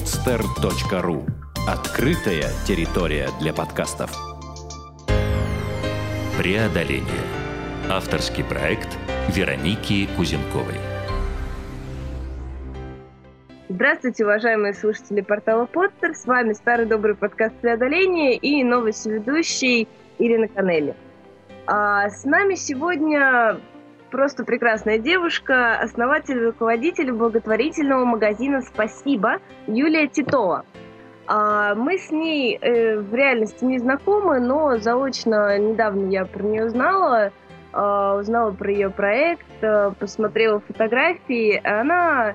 podster.ru Открытая территория для подкастов. Преодоление. Авторский проект Вероники Кузенковой. Здравствуйте, уважаемые слушатели портала Подстер. С вами старый добрый подкаст «Преодоление» и новый ведущий Ирина Канелли. А с нами сегодня просто прекрасная девушка, основатель и руководитель благотворительного магазина «Спасибо» Юлия Титова. А мы с ней э, в реальности не знакомы, но заочно недавно я про нее узнала, э, узнала про ее проект, э, посмотрела фотографии. Она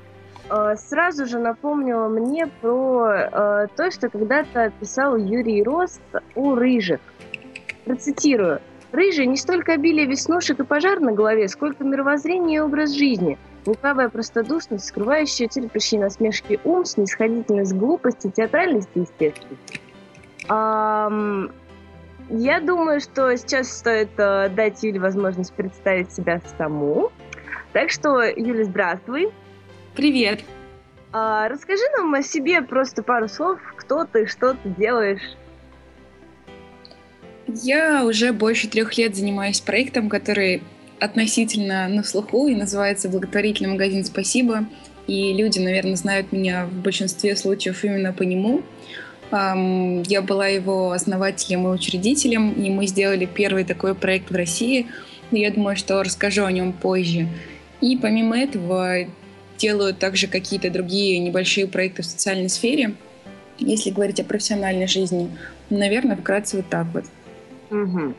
э, сразу же напомнила мне про то, что когда-то писал Юрий Рост у рыжих. Процитирую. Рыжий не столько обилие веснушек и пожар на голове, сколько мировоззрение и образ жизни. Лукавая простодушность, скрывающая терпящие насмешки ум, снисходительность, глупость и театральность и естественность. Я думаю, что сейчас стоит uh, дать Юле возможность представить себя саму. Так что, Юля, здравствуй. Привет. Uh, расскажи нам о себе просто пару слов, кто ты, что ты делаешь. Я уже больше трех лет занимаюсь проектом, который относительно на слуху и называется «Благотворительный магазин «Спасибо». И люди, наверное, знают меня в большинстве случаев именно по нему. Я была его основателем и учредителем, и мы сделали первый такой проект в России. Я думаю, что расскажу о нем позже. И помимо этого делаю также какие-то другие небольшие проекты в социальной сфере. Если говорить о профессиональной жизни, наверное, вкратце вот так вот. Угу.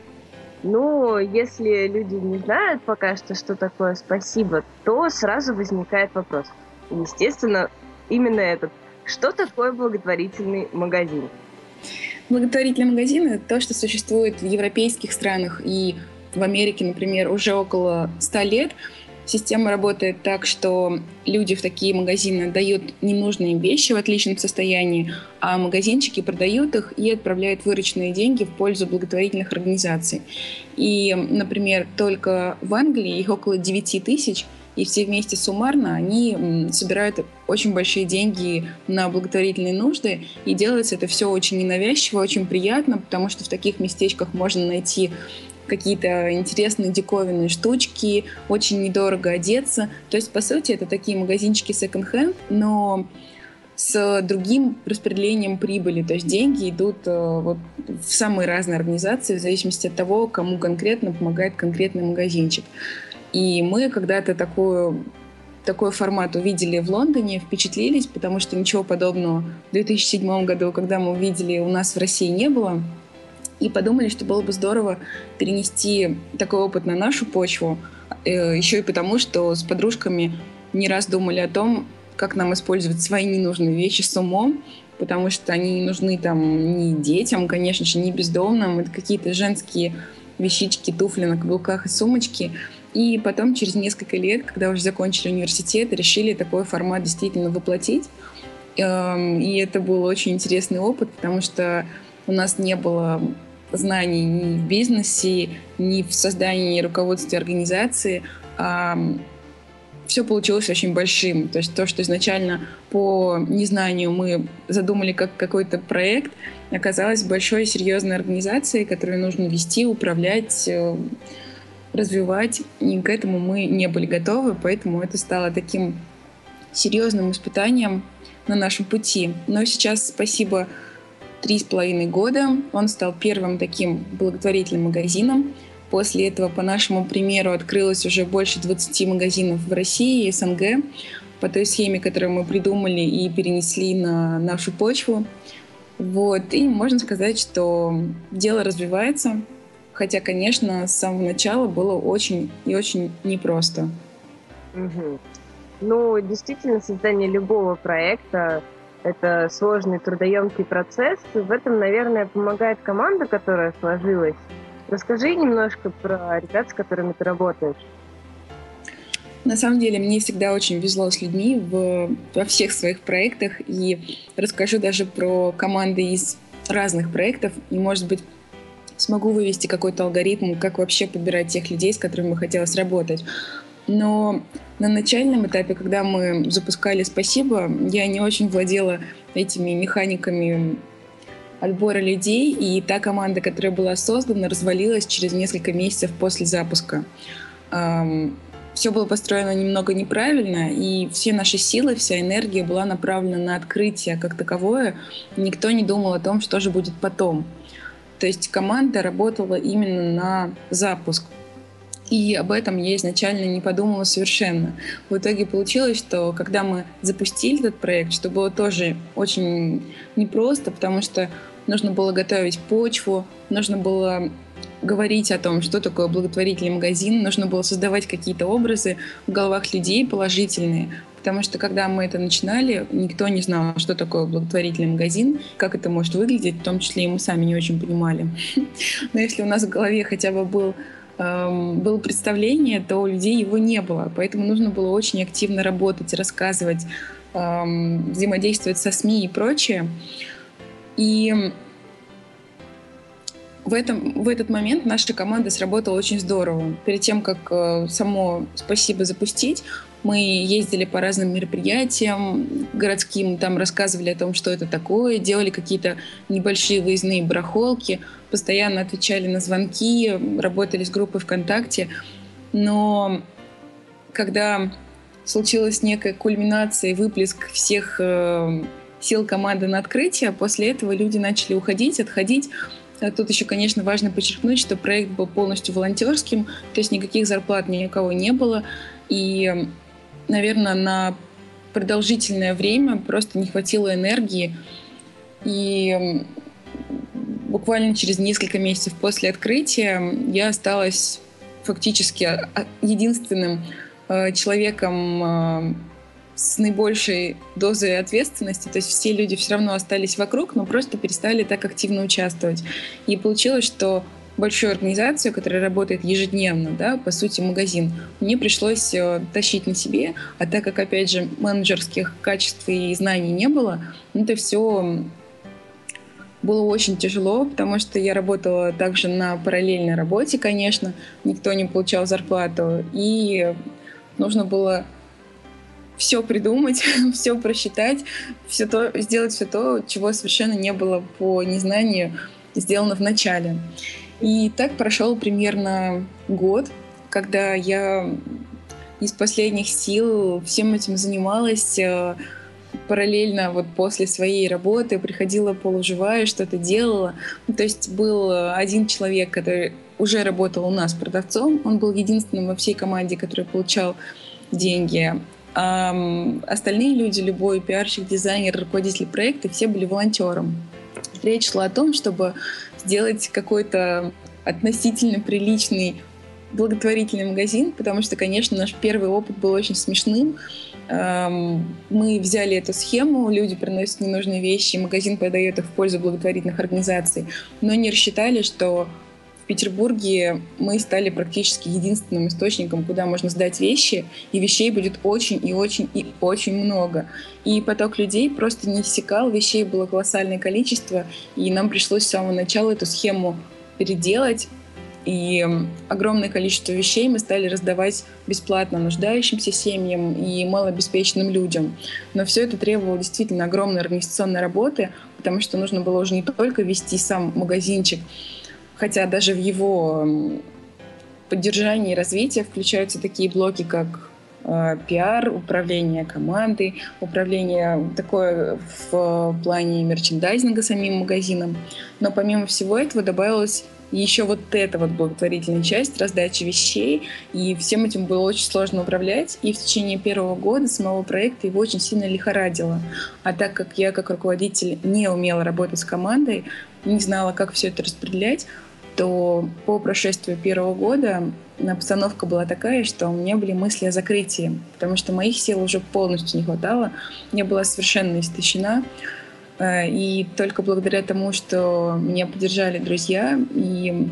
Ну, если люди не знают пока что, что такое спасибо, то сразу возникает вопрос. Естественно, именно этот. Что такое благотворительный магазин? Благотворительный магазин – это то, что существует в европейских странах и в Америке, например, уже около 100 лет – Система работает так, что люди в такие магазины дают ненужные вещи в отличном состоянии, а магазинчики продают их и отправляют вырученные деньги в пользу благотворительных организаций. И, например, только в Англии их около 9 тысяч, и все вместе суммарно они собирают очень большие деньги на благотворительные нужды, и делается это все очень ненавязчиво, очень приятно, потому что в таких местечках можно найти какие-то интересные диковинные штучки, очень недорого одеться. То есть, по сути, это такие магазинчики секонд-хенд, но с другим распределением прибыли. То есть деньги идут э, вот, в самые разные организации в зависимости от того, кому конкретно помогает конкретный магазинчик. И мы когда-то такую такой формат увидели в Лондоне, впечатлились, потому что ничего подобного в 2007 году, когда мы увидели, у нас в России не было и подумали, что было бы здорово перенести такой опыт на нашу почву, э, еще и потому, что с подружками не раз думали о том, как нам использовать свои ненужные вещи с умом, потому что они не нужны там ни детям, конечно же, ни бездомным. Это какие-то женские вещички, туфли на каблуках и сумочки. И потом, через несколько лет, когда уже закончили университет, решили такой формат действительно воплотить. Эм, и это был очень интересный опыт, потому что у нас не было знаний ни в бизнесе, ни в создании руководстве организации. А, все получилось очень большим. То есть то, что изначально по незнанию мы задумали как какой-то проект, оказалось большой серьезной организацией, которую нужно вести, управлять, э, развивать. И к этому мы не были готовы, поэтому это стало таким серьезным испытанием на нашем пути. Но сейчас спасибо три с половиной года он стал первым таким благотворительным магазином. После этого, по нашему примеру, открылось уже больше 20 магазинов в России и СНГ по той схеме, которую мы придумали и перенесли на нашу почву. Вот. И можно сказать, что дело развивается, хотя, конечно, с самого начала было очень и очень непросто. Угу. Ну, действительно, создание любого проекта это сложный трудоемкий процесс. В этом, наверное, помогает команда, которая сложилась. Расскажи немножко про ребят, с которыми ты работаешь. На самом деле, мне всегда очень везло с людьми в, во всех своих проектах. И расскажу даже про команды из разных проектов. И, может быть, смогу вывести какой-то алгоритм, как вообще подбирать тех людей, с которыми бы хотелось работать. Но на начальном этапе, когда мы запускали «Спасибо», я не очень владела этими механиками отбора людей, и та команда, которая была создана, развалилась через несколько месяцев после запуска. Все было построено немного неправильно, и все наши силы, вся энергия была направлена на открытие как таковое. Никто не думал о том, что же будет потом. То есть команда работала именно на запуск. И об этом я изначально не подумала совершенно. В итоге получилось, что когда мы запустили этот проект, что было тоже очень непросто, потому что нужно было готовить почву, нужно было говорить о том, что такое благотворительный магазин, нужно было создавать какие-то образы в головах людей положительные, потому что когда мы это начинали, никто не знал, что такое благотворительный магазин, как это может выглядеть, в том числе и мы сами не очень понимали. Но если у нас в голове хотя бы был Эм, было представление, то у людей его не было. Поэтому нужно было очень активно работать, рассказывать, эм, взаимодействовать со СМИ и прочее. И в, этом, в этот момент наша команда сработала очень здорово. Перед тем, как э, само «Спасибо» запустить, мы ездили по разным мероприятиям городским, там рассказывали о том, что это такое, делали какие-то небольшие выездные барахолки, постоянно отвечали на звонки, работали с группой ВКонтакте. Но когда случилась некая кульминация и выплеск всех э, сил команды на открытие, после этого люди начали уходить, отходить. А тут еще, конечно, важно подчеркнуть, что проект был полностью волонтерским, то есть никаких зарплат ни у кого не было. И наверное, на продолжительное время просто не хватило энергии. И буквально через несколько месяцев после открытия я осталась фактически а, единственным э, человеком э, с наибольшей дозой ответственности. То есть все люди все равно остались вокруг, но просто перестали так активно участвовать. И получилось, что большую организацию, которая работает ежедневно, да, по сути, магазин, мне пришлось э, тащить на себе, а так как, опять же, менеджерских качеств и знаний не было, ну, это все было очень тяжело, потому что я работала также на параллельной работе, конечно, никто не получал зарплату, и нужно было все придумать, все просчитать, все то, сделать все то, чего совершенно не было по незнанию сделано в начале. И так прошел примерно год, когда я из последних сил всем этим занималась, э, параллельно вот после своей работы приходила полуживая, что-то делала. Ну, то есть был один человек, который уже работал у нас продавцом, он был единственным во всей команде, который получал деньги. А остальные люди, любой пиарщик, дизайнер, руководитель проекта, все были волонтером. Речь шла о том, чтобы сделать какой-то относительно приличный благотворительный магазин, потому что, конечно, наш первый опыт был очень смешным. Эм, мы взяли эту схему, люди приносят ненужные вещи, магазин продает их в пользу благотворительных организаций, но не рассчитали, что Петербурге мы стали практически единственным источником, куда можно сдать вещи, и вещей будет очень и очень и очень много. И поток людей просто не иссякал, вещей было колоссальное количество, и нам пришлось с самого начала эту схему переделать, и огромное количество вещей мы стали раздавать бесплатно нуждающимся семьям и малообеспеченным людям. Но все это требовало действительно огромной организационной работы, потому что нужно было уже не только вести сам магазинчик, хотя даже в его поддержании и развитии включаются такие блоки, как э, пиар, управление командой, управление такое в плане мерчендайзинга самим магазином. Но помимо всего этого добавилась еще вот эта вот благотворительная часть, раздачи вещей, и всем этим было очень сложно управлять, и в течение первого года самого проекта его очень сильно лихорадило. А так как я как руководитель не умела работать с командой, не знала, как все это распределять, то по прошествию первого года обстановка была такая, что у меня были мысли о закрытии, потому что моих сил уже полностью не хватало, я была совершенно истощена. Э, и только благодаря тому, что меня поддержали друзья, и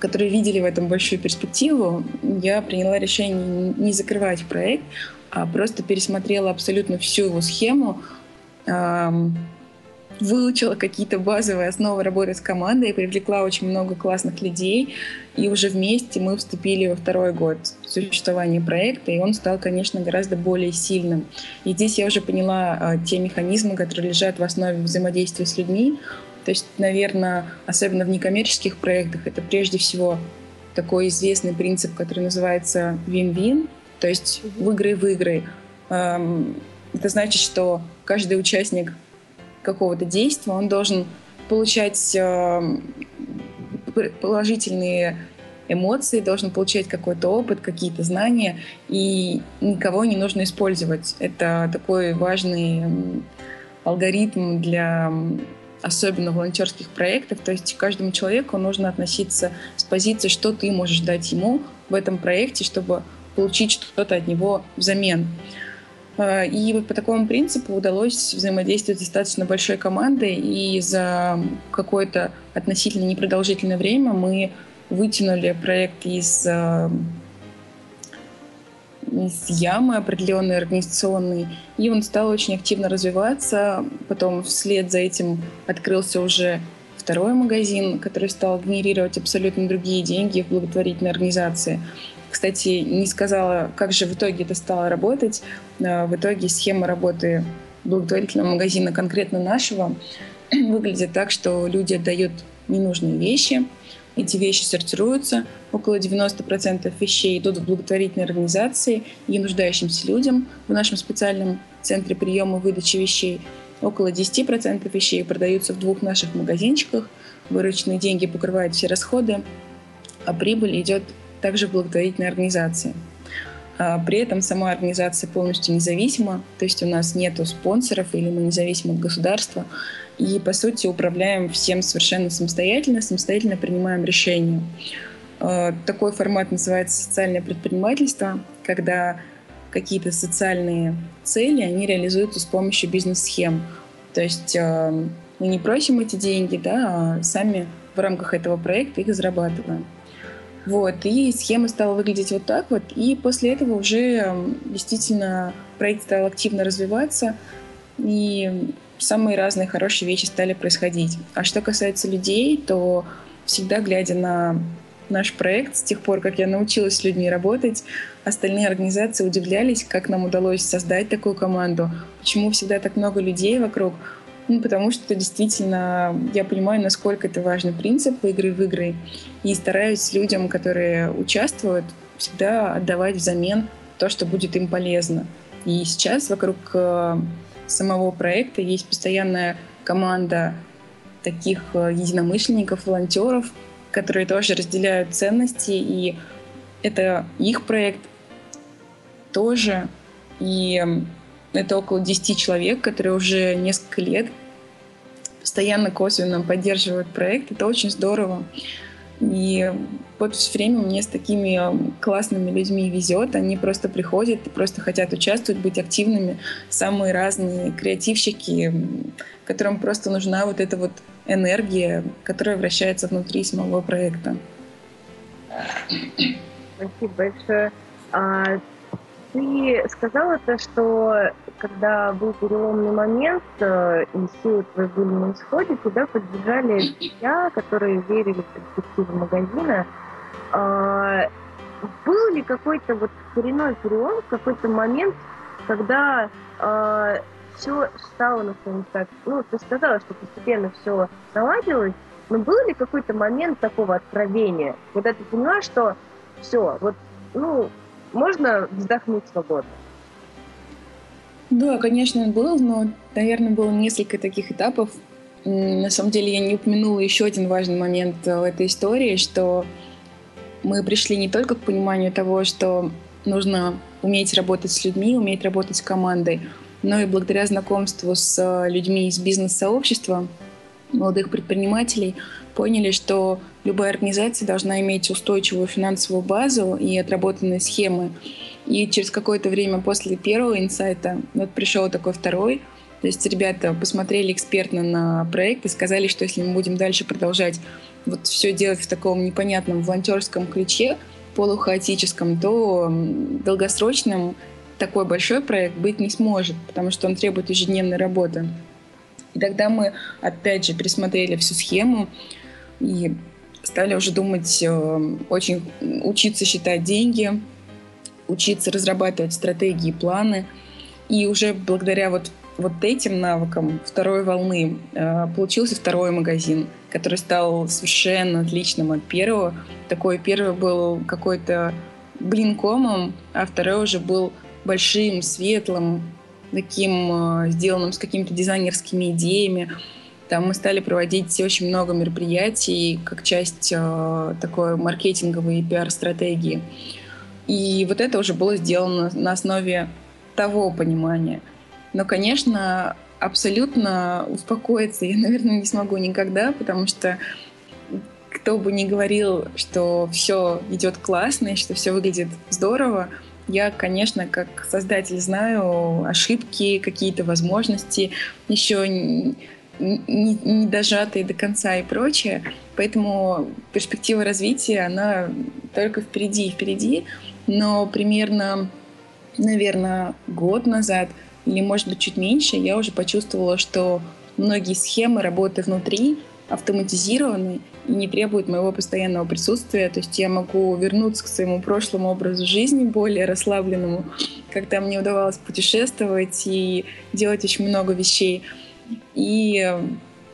которые видели в этом большую перспективу, я приняла решение не закрывать проект, а просто пересмотрела абсолютно всю его схему, выучила какие-то базовые основы работы с командой, привлекла очень много классных людей, и уже вместе мы вступили во второй год существования проекта, и он стал, конечно, гораздо более сильным. И здесь я уже поняла а, те механизмы, которые лежат в основе взаимодействия с людьми. То есть, наверное, особенно в некоммерческих проектах, это прежде всего такой известный принцип, который называется win-win, то есть выиграй-выиграй. Это значит, что каждый участник какого-то действия, он должен получать э, положительные эмоции, должен получать какой-то опыт, какие-то знания, и никого не нужно использовать. Это такой важный алгоритм для особенно волонтерских проектов. То есть каждому человеку нужно относиться с позиции, что ты можешь дать ему в этом проекте, чтобы получить что-то от него взамен. А, и вот по такому принципу удалось взаимодействовать с достаточно большой командой, и за какое-то относительно непродолжительное время мы вытянули проект из, а, из ямы определенной организационной, и он стал очень активно развиваться. Потом вслед за этим открылся уже второй магазин, который стал генерировать абсолютно другие деньги в благотворительной организации. Кстати, не сказала, как же в итоге это стало работать. А, в итоге схема работы благотворительного магазина, конкретно нашего, выглядит так, что люди отдают ненужные вещи, эти вещи сортируются, около 90% вещей идут в благотворительные организации и нуждающимся людям в нашем специальном центре приема и выдачи вещей. Около 10% вещей продаются в двух наших магазинчиках, вырученные деньги покрывают все расходы, а прибыль идет также в благотворительной организации. А, при этом сама организация полностью независима, то есть у нас нет спонсоров или мы независимы от государства. И, по сути, управляем всем совершенно самостоятельно, самостоятельно принимаем решения. А, такой формат называется социальное предпринимательство, когда какие-то социальные цели, они реализуются с помощью бизнес-схем. То есть а, мы не просим эти деньги, да, а сами в рамках этого проекта их зарабатываем. Вот, и схема стала выглядеть вот так вот. И после этого уже действительно проект стал активно развиваться, и самые разные хорошие вещи стали происходить. А что касается людей, то всегда глядя на наш проект, с тех пор, как я научилась с людьми работать, остальные организации удивлялись, как нам удалось создать такую команду, почему всегда так много людей вокруг. Ну, потому что действительно я понимаю, насколько это важный принцип игры в игры. И стараюсь людям, которые участвуют, всегда отдавать взамен то, что будет им полезно. И сейчас вокруг э, самого проекта есть постоянная команда таких э, единомышленников, волонтеров, которые тоже разделяют ценности, и это их проект тоже. И это около 10 человек, которые уже несколько лет постоянно косвенно поддерживают проект. Это очень здорово. И вот все время мне с такими классными людьми везет. Они просто приходят и просто хотят участвовать, быть активными. Самые разные креативщики, которым просто нужна вот эта вот энергия, которая вращается внутри самого проекта. Спасибо большое. Ты сказала то, что когда был переломный момент, э, и силы твои были на исходе, тебя поддержали друзья, которые верили в перспективу магазина. А, был ли какой-то вот коренной перелом, какой-то момент, когда а, все стало на своем места? Ну, ты сказала, что постепенно все наладилось, но был ли какой-то момент такого откровения, когда ты поняла, что все, вот, ну, можно вздохнуть свободно. Да, конечно, был, но, наверное, было несколько таких этапов. На самом деле я не упомянула еще один важный момент в этой истории, что мы пришли не только к пониманию того, что нужно уметь работать с людьми, уметь работать с командой, но и благодаря знакомству с людьми из бизнес-сообщества, молодых предпринимателей, поняли, что любая организация должна иметь устойчивую финансовую базу и отработанные схемы. И через какое-то время после первого инсайта вот пришел такой второй. То есть ребята посмотрели экспертно на проект и сказали, что если мы будем дальше продолжать вот все делать в таком непонятном волонтерском ключе, полухаотическом, то долгосрочным такой большой проект быть не сможет, потому что он требует ежедневной работы. И тогда мы, опять же, пересмотрели всю схему и стали уже думать, э, очень учиться считать деньги, учиться разрабатывать стратегии, планы. И уже благодаря вот, вот этим навыкам второй волны э, получился второй магазин, который стал совершенно отличным от первого. Такой первый был какой-то блинкомом, а второй уже был большим, светлым, таким э, сделанным с какими-то дизайнерскими идеями. Там мы стали проводить очень много мероприятий как часть э, такой маркетинговой и пиар-стратегии. И вот это уже было сделано на основе того понимания. Но, конечно, абсолютно успокоиться я, наверное, не смогу никогда, потому что кто бы ни говорил, что все идет классно и что все выглядит здорово, я, конечно, как создатель знаю ошибки, какие-то возможности, еще не, дожатые до конца и прочее. Поэтому перспектива развития, она только впереди и впереди. Но примерно, наверное, год назад или, может быть, чуть меньше, я уже почувствовала, что многие схемы работы внутри автоматизированы и не требуют моего постоянного присутствия. То есть я могу вернуться к своему прошлому образу жизни, более расслабленному, когда мне удавалось путешествовать и делать очень много вещей. И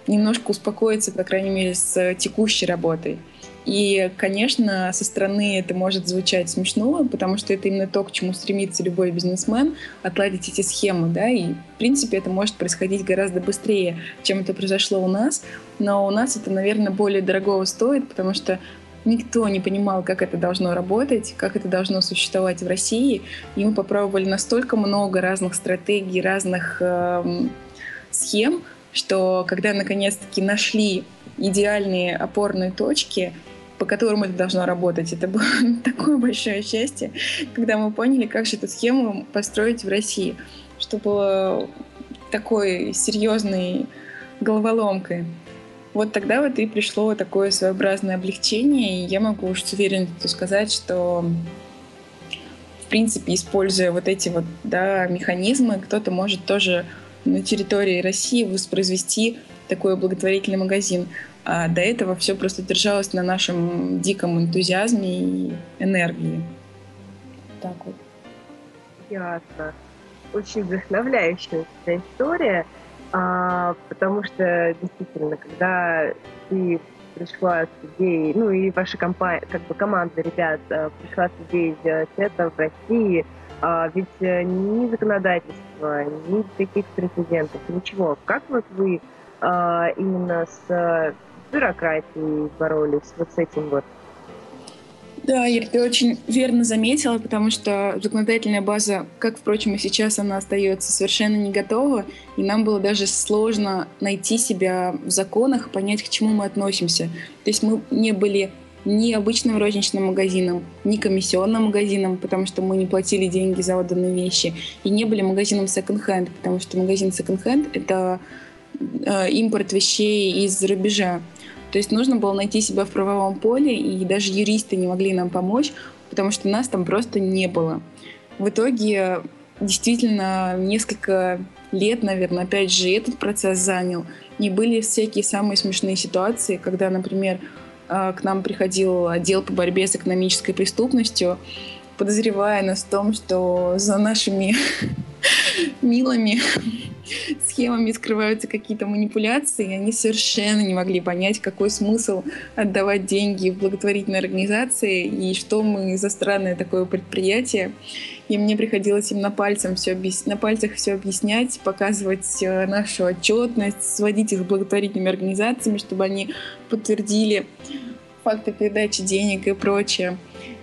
немножко успокоиться, по крайней мере, с текущей работой. И, конечно, со стороны это может звучать смешно, потому что это именно то, к чему стремится любой бизнесмен, отладить эти схемы, да, и, в принципе, это может происходить гораздо быстрее, чем это произошло у нас, но у нас это, наверное, более дорогого стоит, потому что никто не понимал, как это должно работать, как это должно существовать в России, и мы попробовали настолько много разных стратегий, разных э, схем, что когда наконец-таки нашли идеальные опорные точки, по которым это должно работать. Это было такое большое счастье, когда мы поняли, как же эту схему построить в России, что было такой серьезной головоломкой. Вот тогда вот и пришло такое своеобразное облегчение, и я могу уж с уверенностью сказать, что в принципе, используя вот эти вот да, механизмы, кто-то может тоже на территории России воспроизвести такой благотворительный магазин. А до этого все просто держалось на нашем диком энтузиазме и энергии. Так вот. Ясно. Очень вдохновляющая эта история, а, потому что действительно, когда ты пришла с идеей, ну и ваша компания, как бы команда ребят а, пришла с идеей сделать это в России, а, ведь э, ни законодательства, ни каких прецедентов, ничего. Как вот вы а, именно с бюрократией боролись, вот с этим вот. Да, Ир, ты очень верно заметила, потому что законодательная база, как, впрочем, и сейчас она остается совершенно не готова, и нам было даже сложно найти себя в законах, понять, к чему мы относимся. То есть мы не были ни обычным розничным магазином, ни комиссионным магазином, потому что мы не платили деньги за отданные вещи, и не были магазином second-hand, потому что магазин second-hand — это э, импорт вещей из-за рубежа. То есть нужно было найти себя в правовом поле, и даже юристы не могли нам помочь, потому что нас там просто не было. В итоге действительно несколько лет, наверное, опять же, этот процесс занял. И были всякие самые смешные ситуации, когда, например, к нам приходил отдел по борьбе с экономической преступностью, подозревая нас в том, что за нашими милыми схемами скрываются какие-то манипуляции, и они совершенно не могли понять, какой смысл отдавать деньги в благотворительные организации и что мы за странное такое предприятие. И мне приходилось им на, пальцем все объяс... на пальцах все объяснять, показывать э, нашу отчетность, сводить их с благотворительными организациями, чтобы они подтвердили факты передачи денег и прочее.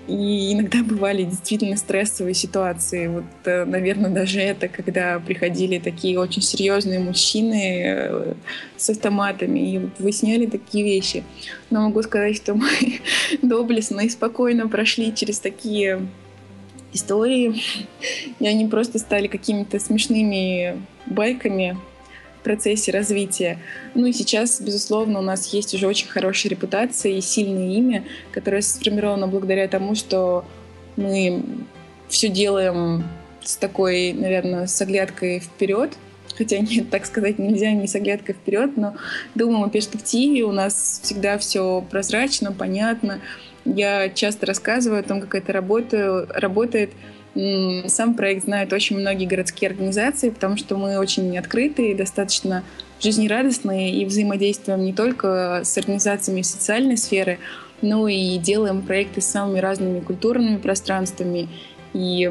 И иногда бывали действительно стрессовые ситуации. Вот, э, наверное, даже это, когда приходили такие очень серьезные мужчины э, с автоматами и вот выясняли такие вещи. Но могу сказать, что мы доблестно и спокойно прошли через такие истории, и они просто стали какими-то смешными байками, процессе развития. Ну и сейчас, безусловно, у нас есть уже очень хорошая репутация и сильное имя, которое сформировано благодаря тому, что мы все делаем с такой, наверное, с оглядкой вперед, хотя нет, так сказать нельзя, не с оглядкой вперед, но думаем о перспективе, у нас всегда все прозрачно, понятно. Я часто рассказываю о том, как это работает, работает. Сам проект знают очень многие городские организации, потому что мы очень открытые, достаточно жизнерадостные и взаимодействуем не только с организациями социальной сферы, но и делаем проекты с самыми разными культурными пространствами и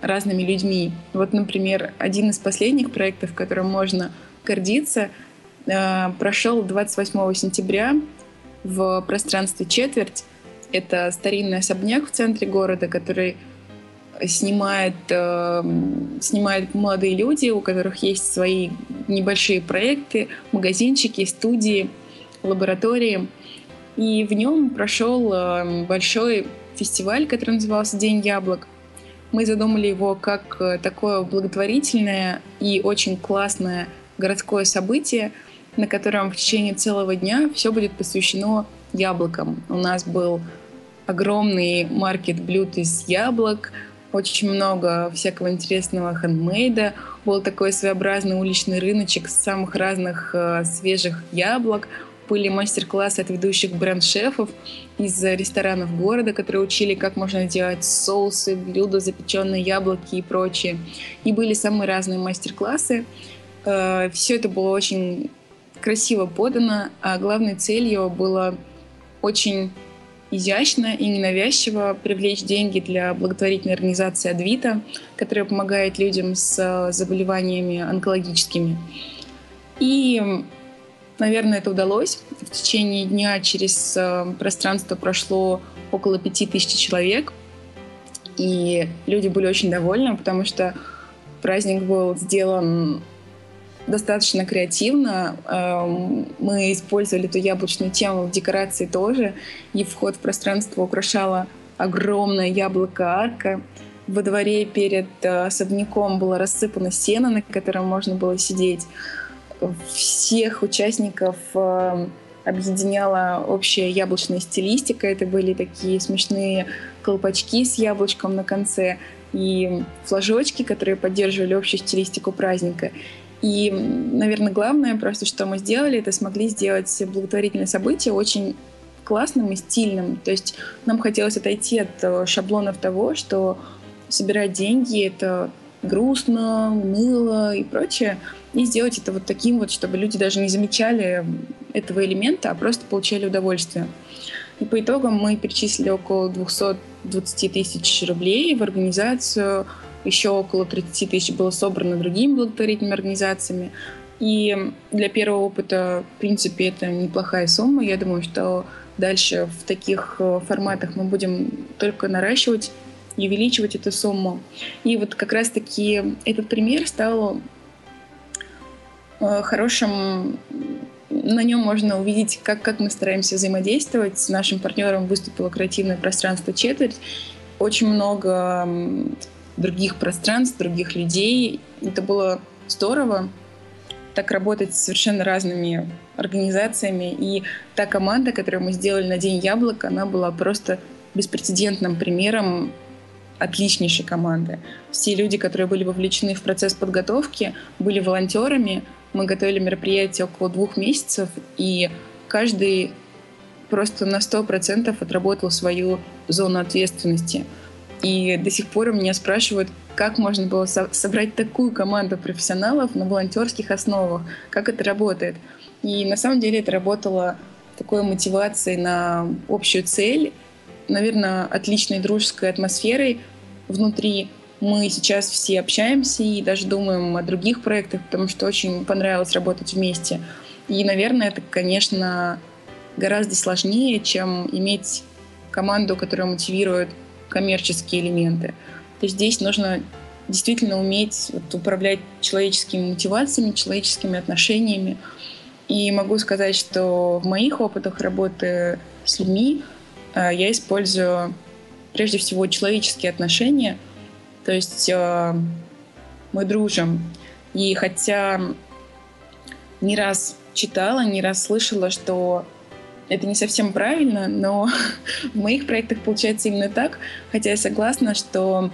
разными людьми. Вот, например, один из последних проектов, которым можно гордиться, э, прошел 28 сентября в пространстве «Четверть». Это старинный особняк в центре города, который снимает, э, снимают молодые люди, у которых есть свои небольшие проекты, магазинчики, студии, лаборатории. И в нем прошел э, большой фестиваль, который назывался «День яблок». Мы задумали его как э, такое благотворительное и очень классное городское событие, на котором в течение целого дня все будет посвящено яблокам. У нас был огромный маркет блюд из яблок, очень много всякого интересного хендмейда. Был такой своеобразный уличный рыночек с самых разных э, свежих яблок были мастер-классы от ведущих бренд-шефов из ресторанов города, которые учили, как можно делать соусы, блюда, запеченные яблоки и прочее. И были самые разные мастер-классы. Э, Все это было очень красиво подано, а главной целью было очень изящно и ненавязчиво привлечь деньги для благотворительной организации «Адвита», которая помогает людям с заболеваниями онкологическими. И Наверное, это удалось. В течение дня через э, пространство прошло около пяти тысяч человек. И люди были очень довольны, потому что праздник был сделан достаточно креативно. Эм, мы использовали эту яблочную тему в декорации тоже. И вход в пространство украшала огромное яблоко-арка. Во дворе перед э, особняком было рассыпано сено, на котором можно было сидеть всех участников э, объединяла общая яблочная стилистика. Это были такие смешные колпачки с яблочком на конце и флажочки, которые поддерживали общую стилистику праздника. И, наверное, главное просто, что мы сделали, это смогли сделать благотворительное событие очень классным и стильным. То есть нам хотелось отойти от э, шаблонов того, что собирать деньги — это грустно, уныло и прочее, и сделать это вот таким вот, чтобы люди даже не замечали этого элемента, а просто получали удовольствие. И по итогам мы перечислили около 220 тысяч рублей в организацию, еще около 30 тысяч было собрано другими благотворительными организациями. И для первого опыта, в принципе, это неплохая сумма. Я думаю, что дальше в таких э, форматах мы будем только наращивать и увеличивать эту сумму. И вот как раз-таки этот пример стал э, хорошим на нем можно увидеть, как, как мы стараемся взаимодействовать. С нашим партнером выступило креативное пространство «Четверть». Очень много других пространств, других людей. Это было здорово так работать с совершенно разными организациями. И та команда, которую мы сделали на День яблок, она была просто беспрецедентным примером отличнейшей команды. Все люди, которые были вовлечены в процесс подготовки, были волонтерами. Мы готовили мероприятие около двух месяцев, и каждый просто на сто процентов отработал свою зону ответственности. И до сих пор меня спрашивают, как можно было со- собрать такую команду профессионалов на волонтерских основах, как это работает. И на самом деле это работало такой мотивацией на общую цель, наверное, отличной дружеской атмосферой, внутри. Мы сейчас все общаемся и даже думаем о других проектах, потому что очень понравилось работать вместе. И, наверное, это, конечно, гораздо сложнее, чем иметь команду, которая мотивирует коммерческие элементы. То есть здесь нужно действительно уметь вот, управлять человеческими мотивациями, человеческими отношениями. И могу сказать, что в моих опытах работы с людьми э, я использую прежде всего человеческие отношения. То есть э, мы дружим. И хотя не раз читала, не раз слышала, что это не совсем правильно, но в моих проектах получается именно так. Хотя я согласна, что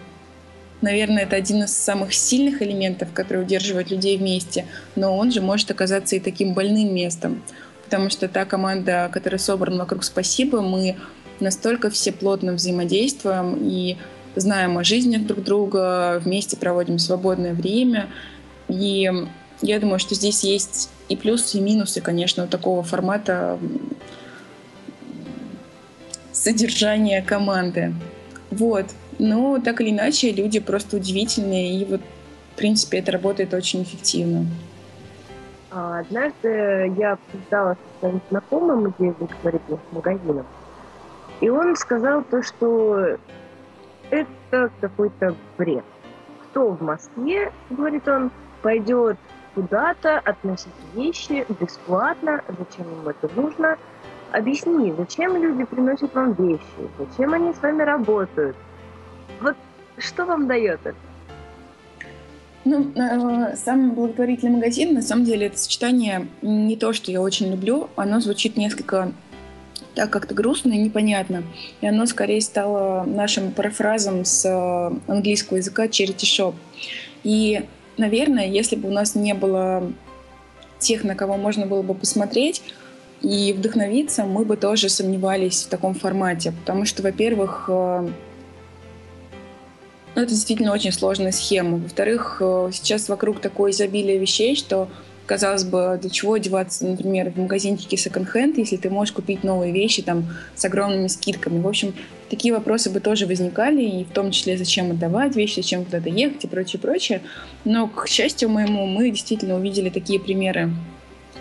наверное, это один из самых сильных элементов, который удерживает людей вместе, но он же может оказаться и таким больным местом, потому что та команда, которая собрана вокруг «Спасибо», мы настолько все плотно взаимодействуем и знаем о жизни друг друга, вместе проводим свободное время. И я думаю, что здесь есть и плюсы, и минусы, конечно, у такого формата содержания команды. Вот. Но так или иначе, люди просто удивительные, и вот, в принципе, это работает очень эффективно. А, однажды я обсуждала со своим знакомым идею благотворительных магазинов, и он сказал то, что это какой-то бред. Кто в Москве, говорит он, пойдет куда-то относить вещи бесплатно, зачем им это нужно? Объясни, зачем люди приносят вам вещи, зачем они с вами работают? Вот что вам дает это? Ну, э, сам благотворительный магазин, на самом деле, это сочетание не то, что я очень люблю. Оно звучит несколько так как-то грустно и непонятно. И оно скорее стало нашим парафразом с э, английского языка charity shop. И, наверное, если бы у нас не было тех, на кого можно было бы посмотреть и вдохновиться, мы бы тоже сомневались в таком формате. Потому что, во-первых, э, ну, это действительно очень сложная схема. Во-вторых, э, сейчас вокруг такое изобилие вещей, что казалось бы, для чего одеваться, например, в магазинчике секонд-хенд, если ты можешь купить новые вещи там с огромными скидками. В общем, такие вопросы бы тоже возникали, и в том числе, зачем отдавать вещи, зачем куда-то ехать и прочее, прочее. Но, к счастью моему, мы действительно увидели такие примеры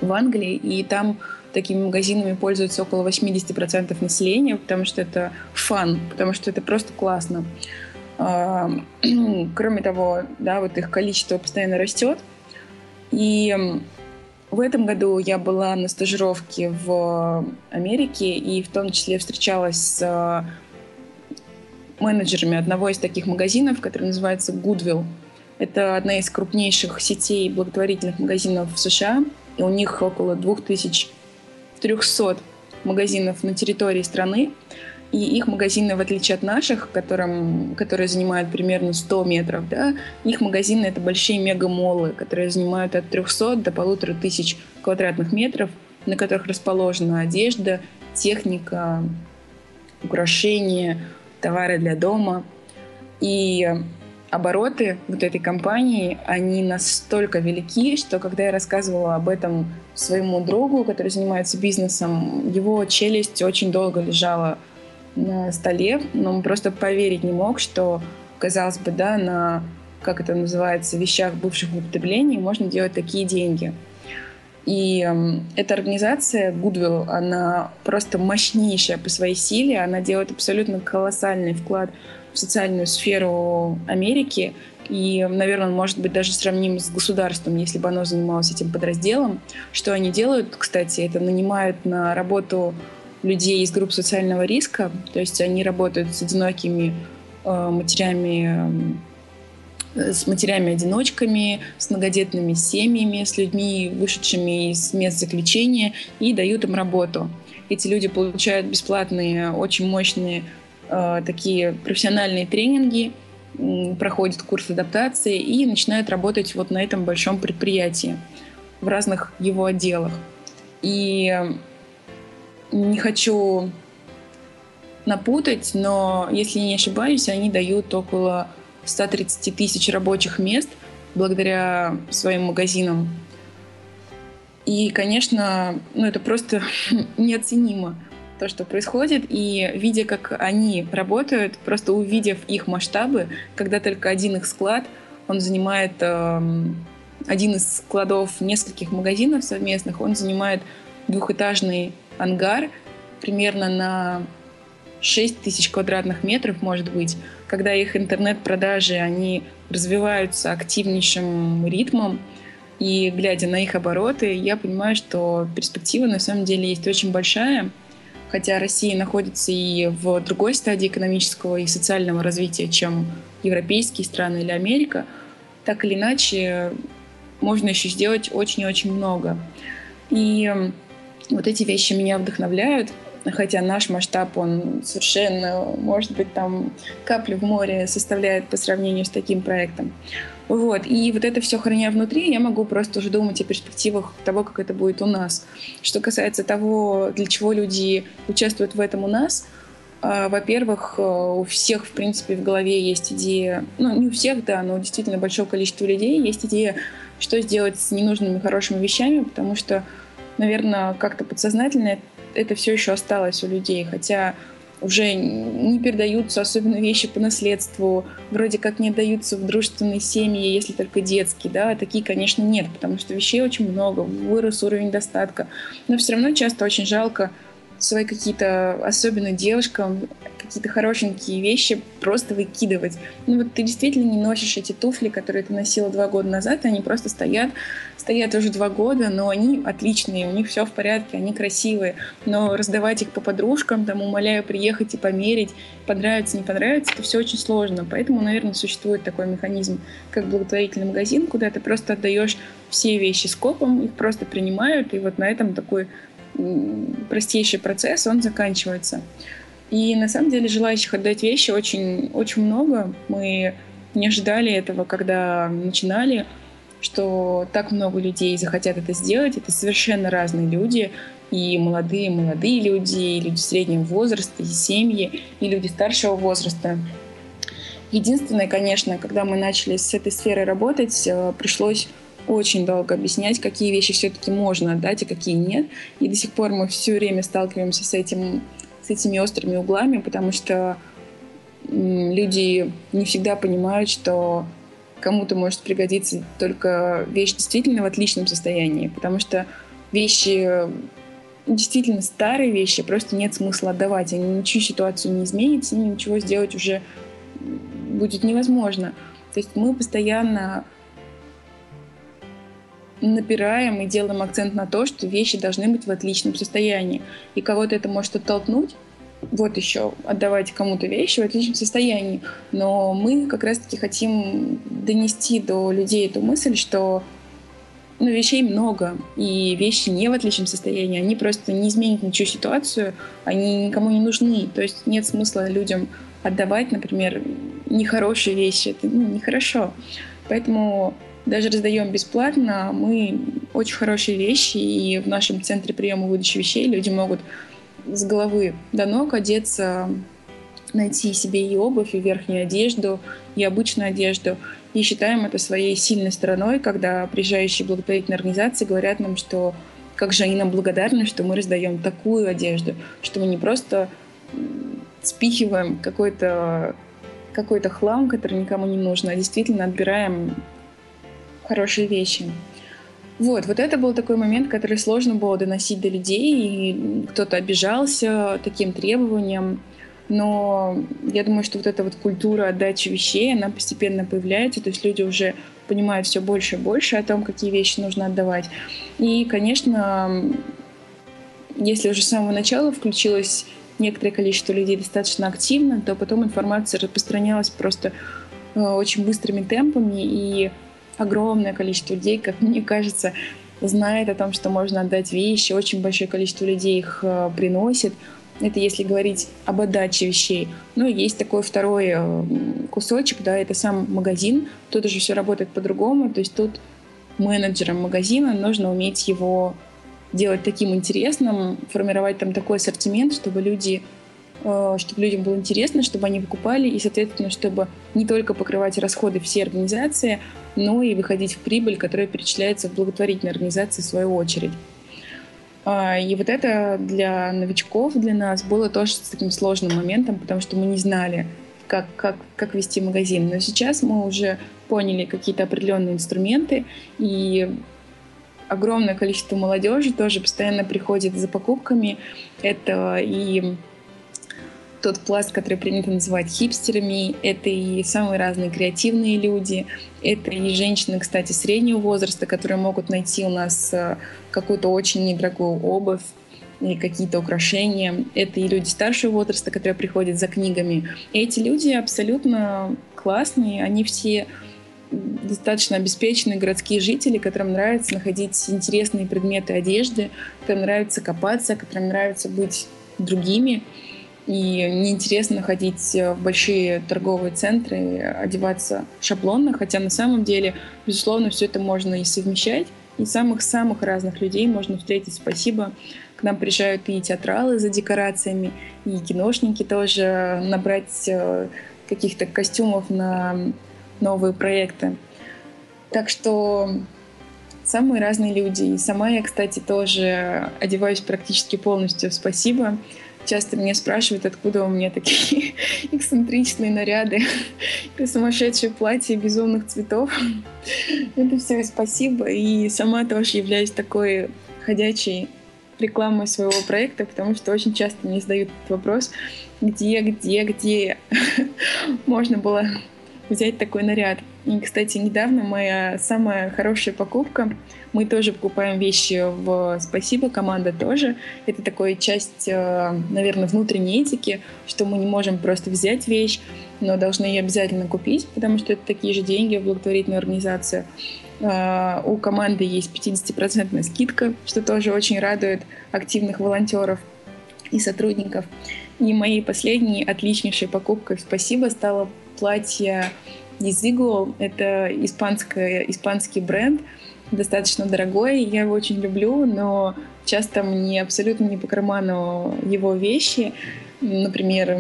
в Англии, и там такими магазинами пользуются около 80% населения, потому что это фан, потому что это просто классно. А, кроме того, да, вот их количество постоянно растет, и в этом году я была на стажировке в Америке и в том числе встречалась с э, менеджерами одного из таких магазинов, который называется Goodwill. Это одна из крупнейших сетей благотворительных магазинов в США. И у них около 2300 магазинов на территории страны. И их магазины, в отличие от наших, которым, которые занимают примерно 100 метров, да, их магазины — это большие мегамолы, которые занимают от 300 до полутора тысяч квадратных метров, на которых расположена одежда, техника, украшения, товары для дома. И обороты вот этой компании, они настолько велики, что когда я рассказывала об этом своему другу, который занимается бизнесом, его челюсть очень долго лежала на столе, но он просто поверить не мог, что, казалось бы, да, на, как это называется, вещах бывших в употреблении можно делать такие деньги. И э, эта организация Goodwill, она просто мощнейшая по своей силе, она делает абсолютно колоссальный вклад в социальную сферу Америки, и, наверное, он может быть даже сравним с государством, если бы оно занималось этим подразделом. Что они делают, кстати, это нанимают на работу людей из групп социального риска, то есть они работают с одинокими э, матерями, э, с матерями-одиночками, с многодетными семьями, с людьми, вышедшими из мест заключения, и дают им работу. Эти люди получают бесплатные, очень мощные такие профессиональные тренинги, проходят курс адаптации и начинают работать вот на этом большом предприятии в разных его отделах. И не хочу напутать, но, если не ошибаюсь, они дают около 130 тысяч рабочих мест благодаря своим магазинам. И, конечно, ну, это просто неоценимо, то, что происходит. И видя, как они работают, просто увидев их масштабы, когда только один их склад, он занимает э, один из складов нескольких магазинов совместных, он занимает двухэтажный ангар примерно на 6 тысяч квадратных метров, может быть, когда их интернет-продажи, они развиваются активнейшим ритмом, и глядя на их обороты, я понимаю, что перспектива на самом деле есть очень большая, хотя Россия находится и в другой стадии экономического и социального развития, чем европейские страны или Америка, так или иначе можно еще сделать очень-очень много. И вот эти вещи меня вдохновляют. хотя наш масштаб, он совершенно, может быть, там капли в море составляет по сравнению с таким проектом. Вот. И вот это все храня внутри, я могу просто уже думать о перспективах того, как это будет у нас. Что касается того, для чего люди участвуют в этом у нас, а, во-первых, э, у всех, в принципе, в голове есть идея, ну, не у всех, да, но действительно большое количество людей есть идея, что сделать с ненужными хорошими вещами, потому что, наверное, как-то подсознательно это все еще осталось у людей, хотя уже не передаются особенно вещи по наследству, вроде как не отдаются в дружественные семьи, если только детские, да, такие, конечно, нет, потому что вещей очень много, вырос уровень достатка, но все равно часто очень жалко свои какие-то, особенно девушкам, какие-то хорошенькие вещи просто выкидывать. Ну вот ты действительно не носишь эти туфли, которые ты носила два года назад, они просто стоят, стоят уже два года, но они отличные, у них все в порядке, они красивые. Но раздавать их по подружкам, там, умоляю приехать и померить, понравится, не понравится, это все очень сложно. Поэтому, наверное, существует такой механизм, как благотворительный магазин, куда ты просто отдаешь все вещи скопом, их просто принимают, и вот на этом такой простейший процесс, он заканчивается. И на самом деле желающих отдать вещи очень, очень много. Мы не ожидали этого, когда начинали, что так много людей захотят это сделать. Это совершенно разные люди. И молодые, молодые люди, и люди среднего возраста, и семьи, и люди старшего возраста. Единственное, конечно, когда мы начали с этой сферой работать, э, пришлось очень долго объяснять, какие вещи все-таки можно отдать, а какие нет. И до сих пор мы все время сталкиваемся с, этим, с этими острыми углами, потому что люди не всегда понимают, что кому-то может пригодиться только вещь действительно в отличном состоянии, потому что вещи действительно старые вещи, просто нет смысла отдавать, они ничью ситуацию не изменят, с ними ничего сделать уже будет невозможно. То есть мы постоянно напираем и делаем акцент на то, что вещи должны быть в отличном состоянии. И кого-то это может оттолкнуть, вот еще отдавать кому-то вещи в отличном состоянии. Но мы как раз-таки хотим донести до людей эту мысль, что ну, вещей много, и вещи не в отличном состоянии, они просто не изменят ничью ситуацию, они никому не нужны. То есть нет смысла людям отдавать, например, нехорошие вещи. Это ну, нехорошо. Поэтому даже раздаем бесплатно. Мы очень хорошие вещи, и в нашем центре приема выдачи вещей люди могут с головы до ног одеться, найти себе и обувь, и верхнюю одежду, и обычную одежду. И считаем это своей сильной стороной, когда приезжающие благотворительные организации говорят нам, что как же они нам благодарны, что мы раздаем такую одежду, что мы не просто спихиваем какой-то какой-то хлам, который никому не нужен, а действительно отбираем хорошие вещи. Вот, вот это был такой момент, который сложно было доносить до людей, и кто-то обижался таким требованиям. Но я думаю, что вот эта вот культура отдачи вещей, она постепенно появляется, то есть люди уже понимают все больше и больше о том, какие вещи нужно отдавать. И, конечно, если уже с самого начала включилось некоторое количество людей достаточно активно, то потом информация распространялась просто э, очень быстрыми темпами, и огромное количество людей, как мне кажется, знает о том, что можно отдать вещи. Очень большое количество людей их э, приносит. Это если говорить об отдаче вещей. Ну, есть такой второй э, кусочек, да, это сам магазин. Тут уже все работает по-другому. То есть тут менеджерам магазина нужно уметь его делать таким интересным, формировать там такой ассортимент, чтобы люди Э, чтобы людям было интересно, чтобы они покупали, и, соответственно, чтобы не только покрывать расходы всей организации, но и выходить в прибыль, которая перечисляется в благотворительной организации в свою очередь. А, и вот это для новичков, для нас было тоже таким сложным моментом, потому что мы не знали, как, как, как вести магазин. Но сейчас мы уже поняли какие-то определенные инструменты, и огромное количество молодежи тоже постоянно приходит за покупками. Это и тот пласт, который принято называть хипстерами. Это и самые разные креативные люди. Это и женщины, кстати, среднего возраста, которые могут найти у нас э, какую-то очень недорогую обувь и какие-то украшения. Это и люди старшего возраста, которые приходят за книгами. И эти люди абсолютно классные. Они все достаточно обеспеченные городские жители, которым нравится находить интересные предметы одежды, которым нравится копаться, которым нравится быть другими. И неинтересно ходить в большие торговые центры, одеваться шаблонно, хотя на самом деле, безусловно, все это можно и совмещать. И самых-самых разных людей можно встретить. Спасибо. К нам приезжают и театралы за декорациями, и киношники тоже набрать э, каких-то костюмов на новые проекты. Так что самые разные люди. И сама я, кстати, тоже одеваюсь практически полностью. Спасибо. Часто меня спрашивают, откуда у меня такие эксцентричные наряды, сумасшедшие платья безумных цветов. Это все спасибо. И сама тоже являюсь такой ходячей рекламой своего проекта, потому что очень часто мне задают вопрос, где, где, где можно было взять такой наряд. И, кстати, недавно моя самая хорошая покупка, мы тоже покупаем вещи в «Спасибо», команда тоже. Это такая часть, э, наверное, внутренней этики, что мы не можем просто взять вещь, но должны ее обязательно купить, потому что это такие же деньги в благотворительную организацию. Э, у команды есть 50% скидка, что тоже очень радует активных волонтеров и сотрудников. И моей последней отличнейшей покупкой «Спасибо» стало платье Языго. Это испанское, испанский бренд, достаточно дорогой. Я его очень люблю, но часто мне абсолютно не по карману его вещи. Например,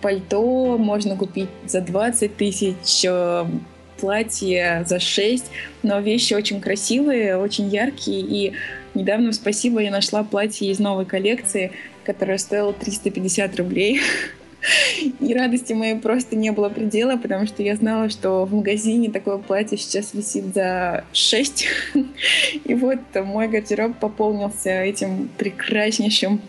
пальто можно купить за 20 тысяч, э, платье за 6, но вещи очень красивые, очень яркие. И недавно, спасибо, я нашла платье из новой коллекции, которое стоило 350 рублей. И радости моей просто не было предела, потому что я знала, что в магазине такое платье сейчас висит за 6. И вот мой гардероб пополнился этим прекраснейшим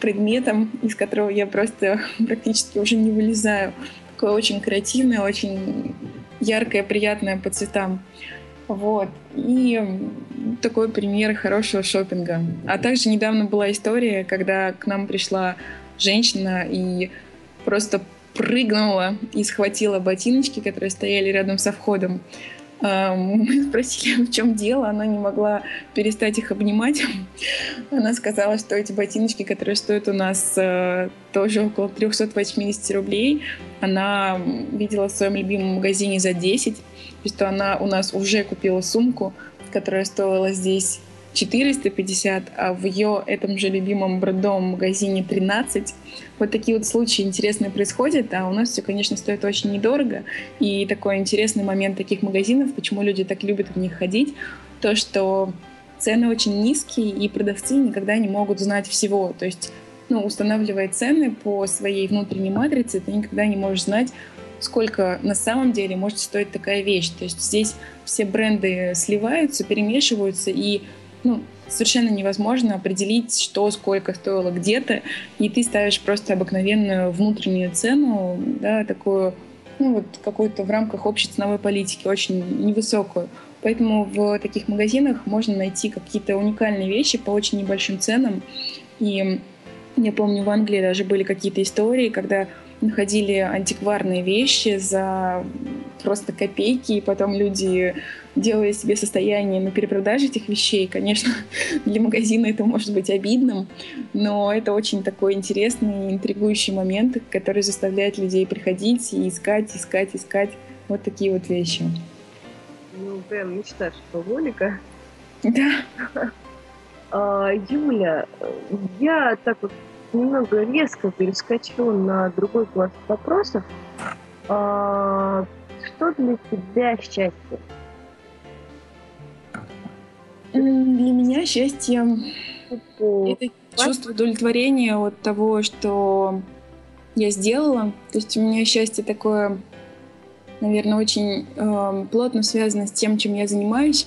предметом, из которого я просто практически уже не вылезаю. Такое очень креативное, очень яркое, приятное по цветам. Вот. И такой пример хорошего шопинга. А также недавно была история, когда к нам пришла женщина и просто прыгнула и схватила ботиночки, которые стояли рядом со входом. Мы спросили, в чем дело, она не могла перестать их обнимать. Она сказала, что эти ботиночки, которые стоят у нас э, тоже около 380 рублей, она видела в своем любимом магазине за 10, и что она у нас уже купила сумку, которая стоила здесь 450, а в ее этом же любимом брендовом магазине 13. Вот такие вот случаи интересные происходят, а у нас все, конечно, стоит очень недорого. И такой интересный момент таких магазинов, почему люди так любят в них ходить, то, что цены очень низкие, и продавцы никогда не могут знать всего. То есть, ну, устанавливая цены по своей внутренней матрице, ты никогда не можешь знать, сколько на самом деле может стоить такая вещь. То есть здесь все бренды сливаются, перемешиваются, и ну, совершенно невозможно определить, что сколько стоило где-то, и ты ставишь просто обыкновенную внутреннюю цену, да, такую, ну, вот какую-то в рамках общей ценовой политики, очень невысокую. Поэтому в таких магазинах можно найти какие-то уникальные вещи по очень небольшим ценам. И я помню, в Англии даже были какие-то истории, когда находили антикварные вещи за просто копейки, и потом люди делали себе состояние на перепродаже этих вещей. Конечно, для магазина это может быть обидным, но это очень такой интересный, интригующий момент, который заставляет людей приходить и искать, искать, искать вот такие вот вещи. Ну, прям мечта шопоголика. Да. А, Юля, я так вот немного резко перескочу на другой класс вопросов. А, что для тебя счастье? Для меня счастье это чувство удовлетворения от того, что я сделала. То есть у меня счастье такое, наверное, очень э, плотно связано с тем, чем я занимаюсь.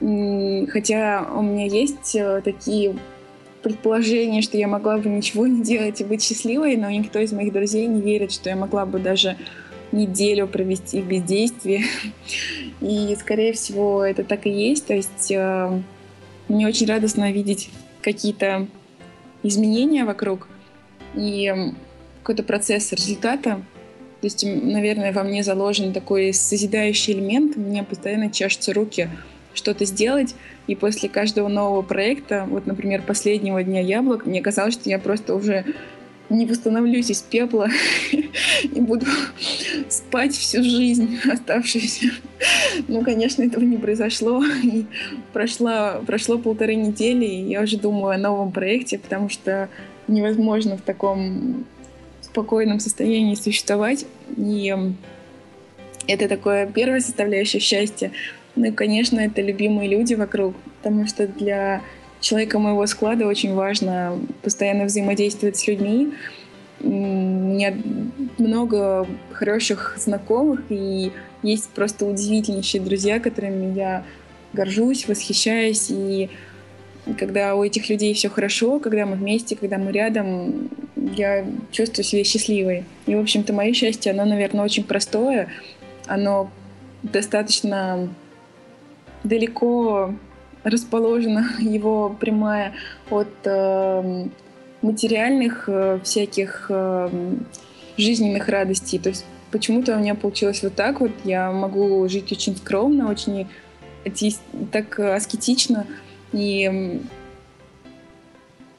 Хотя у меня есть э, такие предположение, что я могла бы ничего не делать и быть счастливой, но никто из моих друзей не верит, что я могла бы даже неделю провести в бездействии. И, скорее всего, это так и есть. То есть э, мне очень радостно видеть какие-то изменения вокруг и какой-то процесс результата. То есть, наверное, во мне заложен такой созидающий элемент. Мне постоянно чешутся руки что-то сделать. И после каждого нового проекта, вот, например, последнего дня яблок, мне казалось, что я просто уже не восстановлюсь из пепла и буду спать всю жизнь оставшуюся. Ну, конечно, этого не произошло. И прошло, прошло полторы недели, и я уже думаю о новом проекте, потому что невозможно в таком спокойном состоянии существовать. И это такое первая составляющая счастья. Ну и, конечно, это любимые люди вокруг, потому что для человека моего склада очень важно постоянно взаимодействовать с людьми. У меня много хороших знакомых, и есть просто удивительнейшие друзья, которыми я горжусь, восхищаюсь. И когда у этих людей все хорошо, когда мы вместе, когда мы рядом, я чувствую себя счастливой. И, в общем-то, мое счастье, оно, наверное, очень простое. Оно достаточно далеко расположена его прямая от э, материальных э, всяких э, жизненных радостей. То есть почему-то у меня получилось вот так вот. Я могу жить очень скромно, очень так аскетично и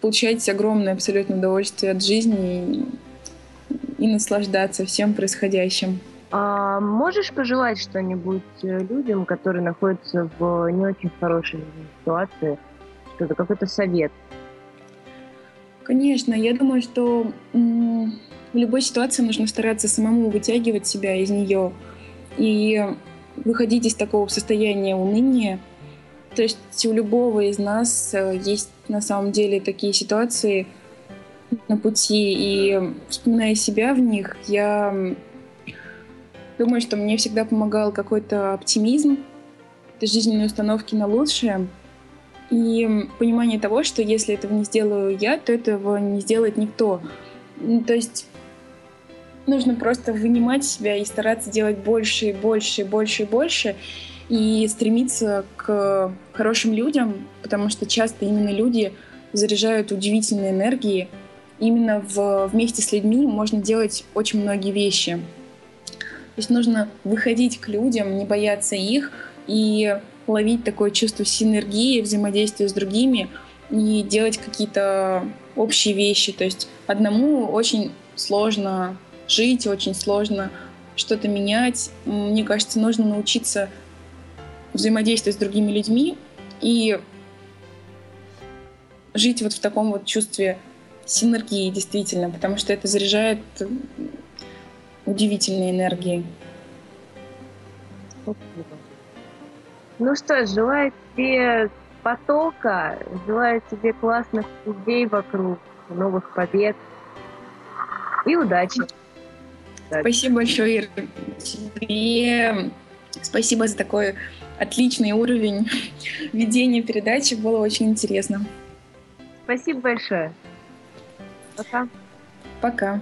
получать огромное абсолютно удовольствие от жизни и, и наслаждаться всем происходящим. А можешь пожелать что-нибудь э, людям, которые находятся в не очень хорошей ситуации? Что-то, какой-то совет? Конечно, я думаю, что в любой ситуации нужно стараться самому вытягивать себя из нее и выходить из такого состояния уныния. То есть у любого из нас э, есть на самом деле такие ситуации на пути, и вспоминая себя в них, я Думаю, что мне всегда помогал какой-то оптимизм, жизненные установки на лучшее и понимание того, что если этого не сделаю я, то этого не сделает никто. То есть нужно просто вынимать себя и стараться делать больше и больше и больше и больше и стремиться к хорошим людям, потому что часто именно люди заряжают удивительной энергией. Именно в, вместе с людьми можно делать очень многие вещи. То есть нужно выходить к людям, не бояться их и ловить такое чувство синергии, взаимодействия с другими и делать какие-то общие вещи. То есть одному очень сложно жить, очень сложно что-то менять. Мне кажется, нужно научиться взаимодействовать с другими людьми и жить вот в таком вот чувстве синергии действительно, потому что это заряжает удивительной. Спасибо. Ну что желаю тебе потока, желаю тебе классных людей вокруг, новых побед и удачи. Спасибо большое, Ира. Тебе спасибо за такой отличный уровень ведения передачи. Было очень интересно. Спасибо большое. Пока. Пока.